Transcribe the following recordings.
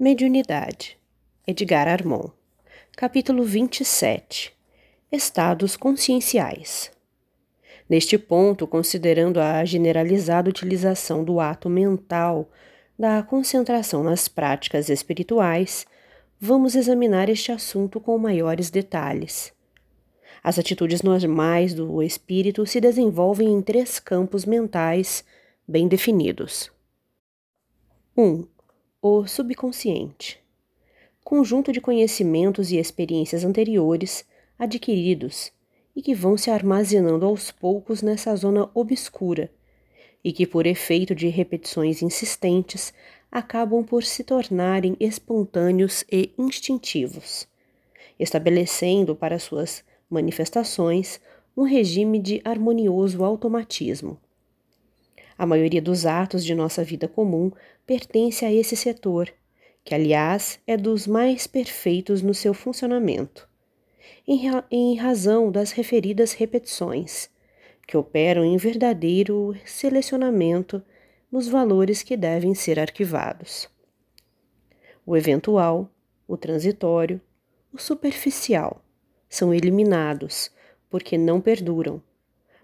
Mediunidade. Edgar Armon. Capítulo 27. Estados conscienciais. Neste ponto, considerando a generalizada utilização do ato mental da concentração nas práticas espirituais, vamos examinar este assunto com maiores detalhes. As atitudes normais do espírito se desenvolvem em três campos mentais bem definidos. 1. Um, o subconsciente conjunto de conhecimentos e experiências anteriores adquiridos e que vão se armazenando aos poucos nessa zona obscura e que, por efeito de repetições insistentes, acabam por se tornarem espontâneos e instintivos, estabelecendo para suas manifestações um regime de harmonioso automatismo. A maioria dos atos de nossa vida comum pertence a esse setor, que, aliás, é dos mais perfeitos no seu funcionamento, em, ra em razão das referidas repetições, que operam em verdadeiro selecionamento nos valores que devem ser arquivados. O eventual, o transitório, o superficial são eliminados porque não perduram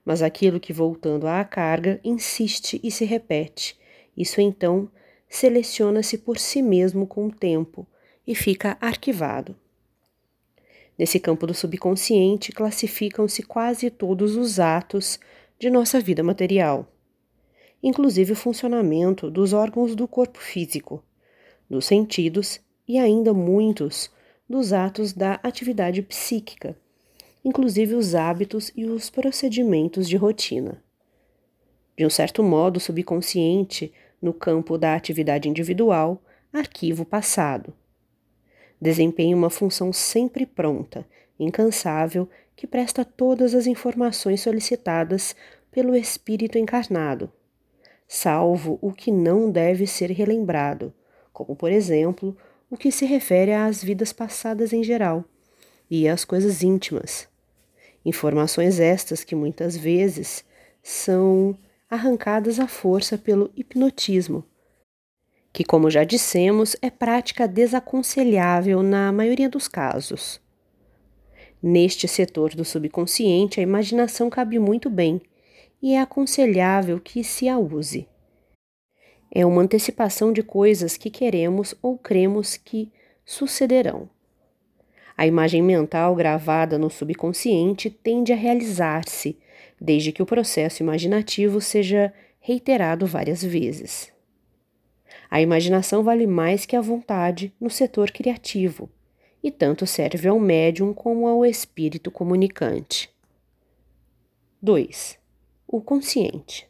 mas aquilo que, voltando à carga, insiste e se repete, isso então seleciona-se por si mesmo com o tempo e fica arquivado. Nesse campo do subconsciente classificam-se quase todos os atos de nossa vida material, inclusive o funcionamento dos órgãos do corpo físico, dos sentidos e ainda muitos dos atos da atividade psíquica inclusive os hábitos e os procedimentos de rotina. De um certo modo subconsciente, no campo da atividade individual, arquivo passado. Desempenha uma função sempre pronta, incansável, que presta todas as informações solicitadas pelo espírito encarnado, salvo o que não deve ser relembrado, como, por exemplo, o que se refere às vidas passadas em geral e às coisas íntimas, Informações estas que muitas vezes são arrancadas à força pelo hipnotismo, que, como já dissemos, é prática desaconselhável na maioria dos casos. Neste setor do subconsciente, a imaginação cabe muito bem e é aconselhável que se a use. É uma antecipação de coisas que queremos ou cremos que sucederão. A imagem mental gravada no subconsciente tende a realizar-se, desde que o processo imaginativo seja reiterado várias vezes. A imaginação vale mais que a vontade no setor criativo, e tanto serve ao médium como ao espírito comunicante. 2. O consciente.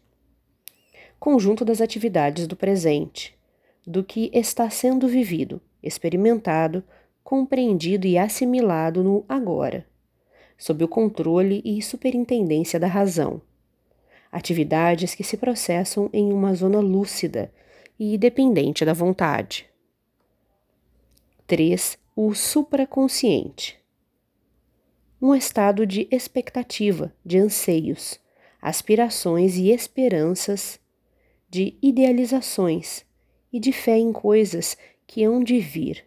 Conjunto das atividades do presente, do que está sendo vivido, experimentado, compreendido e assimilado no agora, sob o controle e superintendência da razão. Atividades que se processam em uma zona lúcida e dependente da vontade. 3. O supraconsciente. Um estado de expectativa, de anseios, aspirações e esperanças, de idealizações e de fé em coisas que hão de vir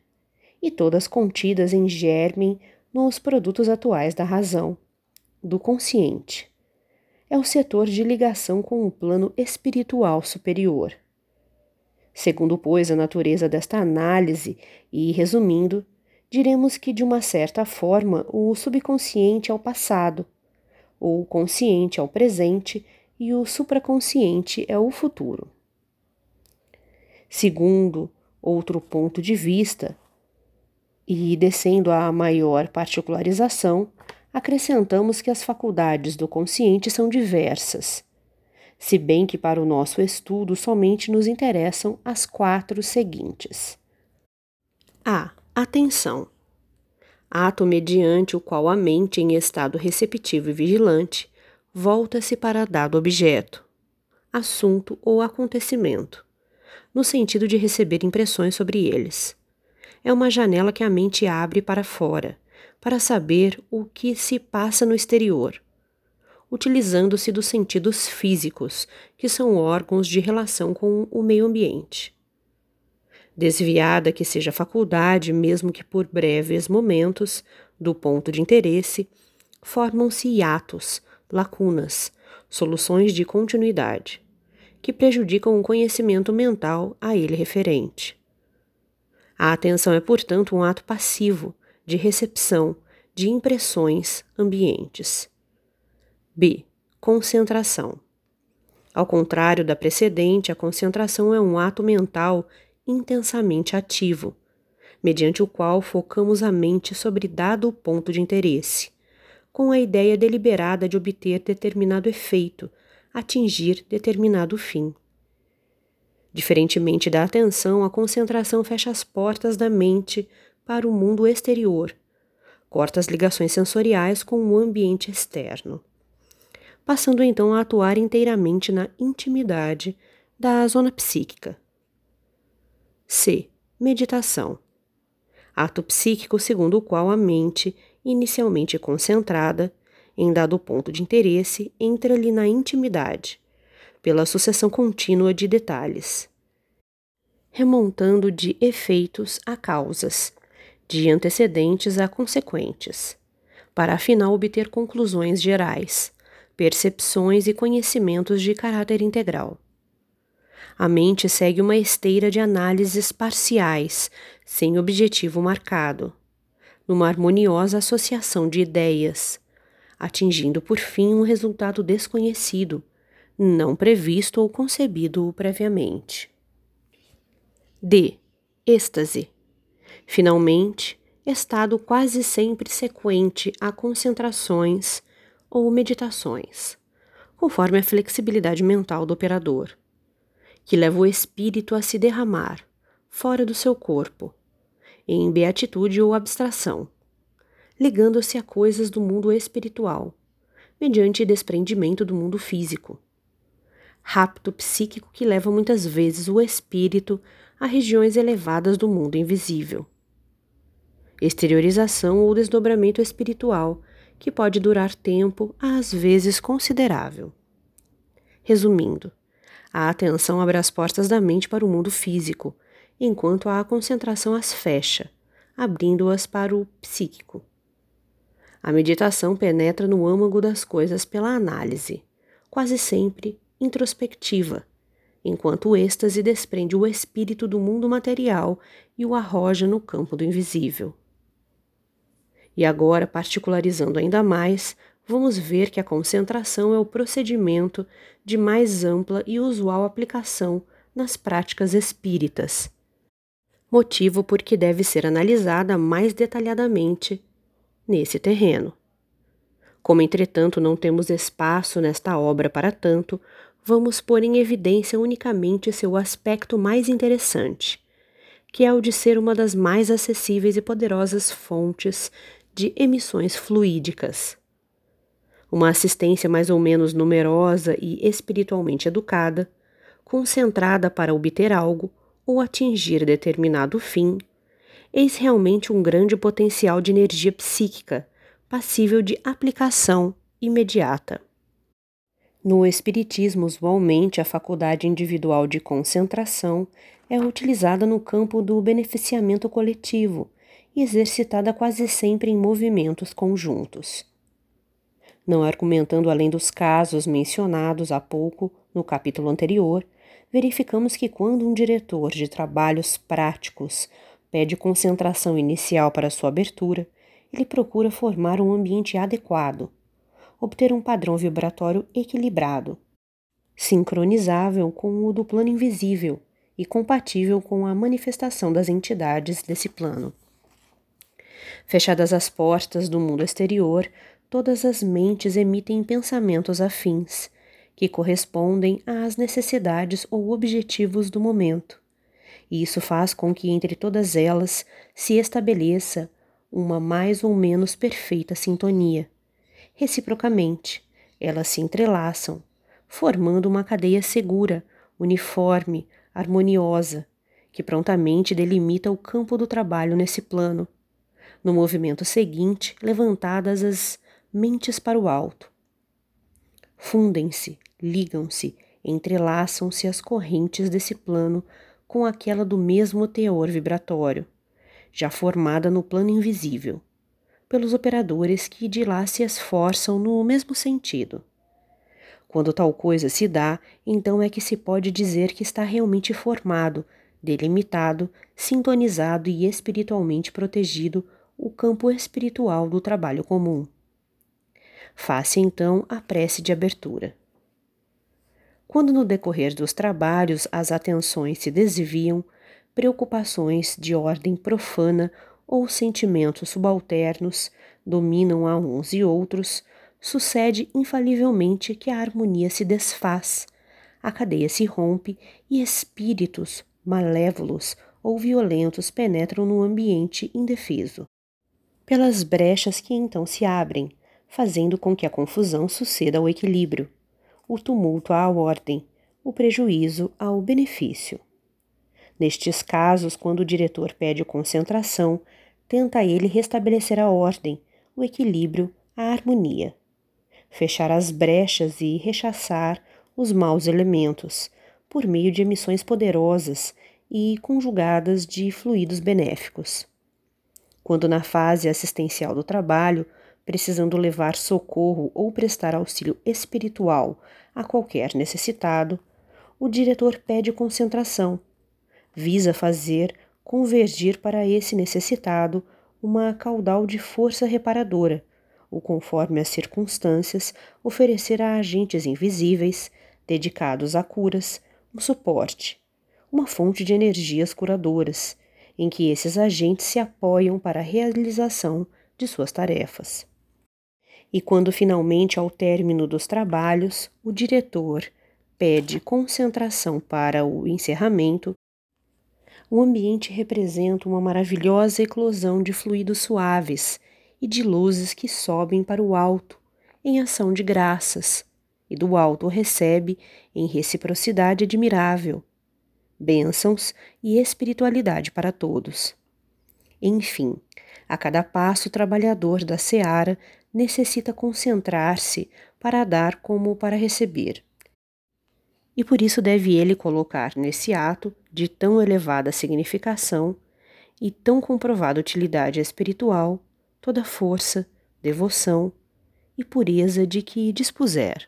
e todas contidas em germe nos produtos atuais da razão, do consciente. É o setor de ligação com o plano espiritual superior. Segundo, pois, a natureza desta análise, e resumindo, diremos que, de uma certa forma, o subconsciente é o passado, o consciente é o presente e o supraconsciente é o futuro. Segundo outro ponto de vista, e, descendo à maior particularização, acrescentamos que as faculdades do consciente são diversas, se bem que para o nosso estudo somente nos interessam as quatro seguintes. A. Atenção. Ato mediante o qual a mente, em estado receptivo e vigilante, volta-se para dado objeto, assunto ou acontecimento, no sentido de receber impressões sobre eles é uma janela que a mente abre para fora, para saber o que se passa no exterior, utilizando-se dos sentidos físicos, que são órgãos de relação com o meio ambiente. Desviada que seja a faculdade, mesmo que por breves momentos, do ponto de interesse, formam-se hiatos, lacunas, soluções de continuidade, que prejudicam o conhecimento mental a ele referente. A atenção é, portanto, um ato passivo de recepção de impressões ambientes. B. Concentração. Ao contrário da precedente, a concentração é um ato mental intensamente ativo, mediante o qual focamos a mente sobre dado ponto de interesse, com a ideia deliberada de obter determinado efeito, atingir determinado fim. Diferentemente da atenção, a concentração fecha as portas da mente para o mundo exterior, corta as ligações sensoriais com o ambiente externo, passando então a atuar inteiramente na intimidade da zona psíquica. C. Meditação. Ato psíquico segundo o qual a mente, inicialmente concentrada, em dado ponto de interesse, entra-lhe na intimidade, pela sucessão contínua de detalhes, remontando de efeitos a causas, de antecedentes a consequentes, para afinal obter conclusões gerais, percepções e conhecimentos de caráter integral. A mente segue uma esteira de análises parciais, sem objetivo marcado, numa harmoniosa associação de ideias, atingindo por fim um resultado desconhecido não previsto ou concebido previamente. D. Êxtase. Finalmente, estado quase sempre sequente a concentrações ou meditações, conforme a flexibilidade mental do operador, que leva o espírito a se derramar, fora do seu corpo, em beatitude ou abstração, ligando-se a coisas do mundo espiritual, mediante desprendimento do mundo físico rapto psíquico que leva muitas vezes o espírito a regiões elevadas do mundo invisível. Exteriorização ou desdobramento espiritual que pode durar tempo, às vezes considerável. Resumindo, a atenção abre as portas da mente para o mundo físico, enquanto a concentração as fecha, abrindo-as para o psíquico. A meditação penetra no âmago das coisas pela análise, quase sempre introspectiva, enquanto o êxtase desprende o espírito do mundo material e o arroja no campo do invisível. E agora, particularizando ainda mais, vamos ver que a concentração é o procedimento de mais ampla e usual aplicação nas práticas espíritas, motivo por que deve ser analisada mais detalhadamente nesse terreno. Como, entretanto, não temos espaço nesta obra para tanto, vamos pôr em evidência unicamente seu aspecto mais interessante, que é o de ser uma das mais acessíveis e poderosas fontes de emissões fluídicas. Uma assistência mais ou menos numerosa e espiritualmente educada, concentrada para obter algo ou atingir determinado fim, eis realmente um grande potencial de energia psíquica passível de aplicação imediata. No Espiritismo, usualmente, a faculdade individual de concentração é utilizada no campo do beneficiamento coletivo e exercitada quase sempre em movimentos conjuntos. Não argumentando além dos casos mencionados há pouco no capítulo anterior, verificamos que quando um diretor de trabalhos práticos pede concentração inicial para sua abertura, ele procura formar um ambiente adequado obter um padrão vibratório equilibrado, sincronizável com o do plano invisível e compatível com a manifestação das entidades desse plano. Fechadas as portas do mundo exterior, todas as mentes emitem pensamentos afins, que correspondem às necessidades ou objetivos do momento. E isso faz com que entre todas elas se estabeleça uma mais ou menos perfeita sintonia Reciprocamente, elas se entrelaçam, formando uma cadeia segura, uniforme, harmoniosa, que prontamente delimita o campo do trabalho nesse plano. No movimento seguinte, levantadas as mentes para o alto. Fundem-se, ligam-se, entrelaçam-se as correntes desse plano com aquela do mesmo teor vibratório, já formada no plano invisível, pelos operadores que de lá se esforçam no mesmo sentido. Quando tal coisa se dá, então é que se pode dizer que está realmente formado, delimitado, sintonizado e espiritualmente protegido o campo espiritual do trabalho comum. Faça então a prece de abertura. Quando no decorrer dos trabalhos as atenções se desviam, preocupações de ordem profana ou sentimentos subalternos dominam a uns e outros, sucede infalivelmente que a harmonia se desfaz, a cadeia se rompe e espíritos malévolos ou violentos penetram no ambiente indefeso. Pelas brechas que então se abrem, fazendo com que a confusão suceda ao equilíbrio, o tumulto à ordem, o prejuízo ao benefício. Nestes casos, quando o diretor pede concentração, tenta ele restabelecer a ordem, o equilíbrio, a harmonia fechar as brechas e rechaçar os maus elementos por meio de emissões poderosas e conjugadas de fluidos benéficos. Quando na fase assistencial do trabalho, precisando levar socorro ou prestar auxílio espiritual a qualquer necessitado, o diretor pede concentração, visa fazer convergir para esse necessitado uma caudal de força reparadora ou conforme as circunstâncias, oferecer a agentes invisíveis, dedicados a curas, um suporte, uma fonte de energias curadoras, em que esses agentes se apoiam para a realização de suas tarefas. E quando finalmente, ao término dos trabalhos, o diretor pede concentração para o encerramento, o ambiente representa uma maravilhosa eclosão de fluidos suaves e de luzes que sobem para o alto, em ação de graças, e do alto recebe, em reciprocidade admirável, bênçãos e espiritualidade para todos. Enfim, a cada passo o trabalhador da seara necessita concentrar-se para dar como para receber. E por isso deve ele colocar nesse ato de tão elevada significação e tão comprovada utilidade espiritual toda força, devoção e pureza de que dispuser.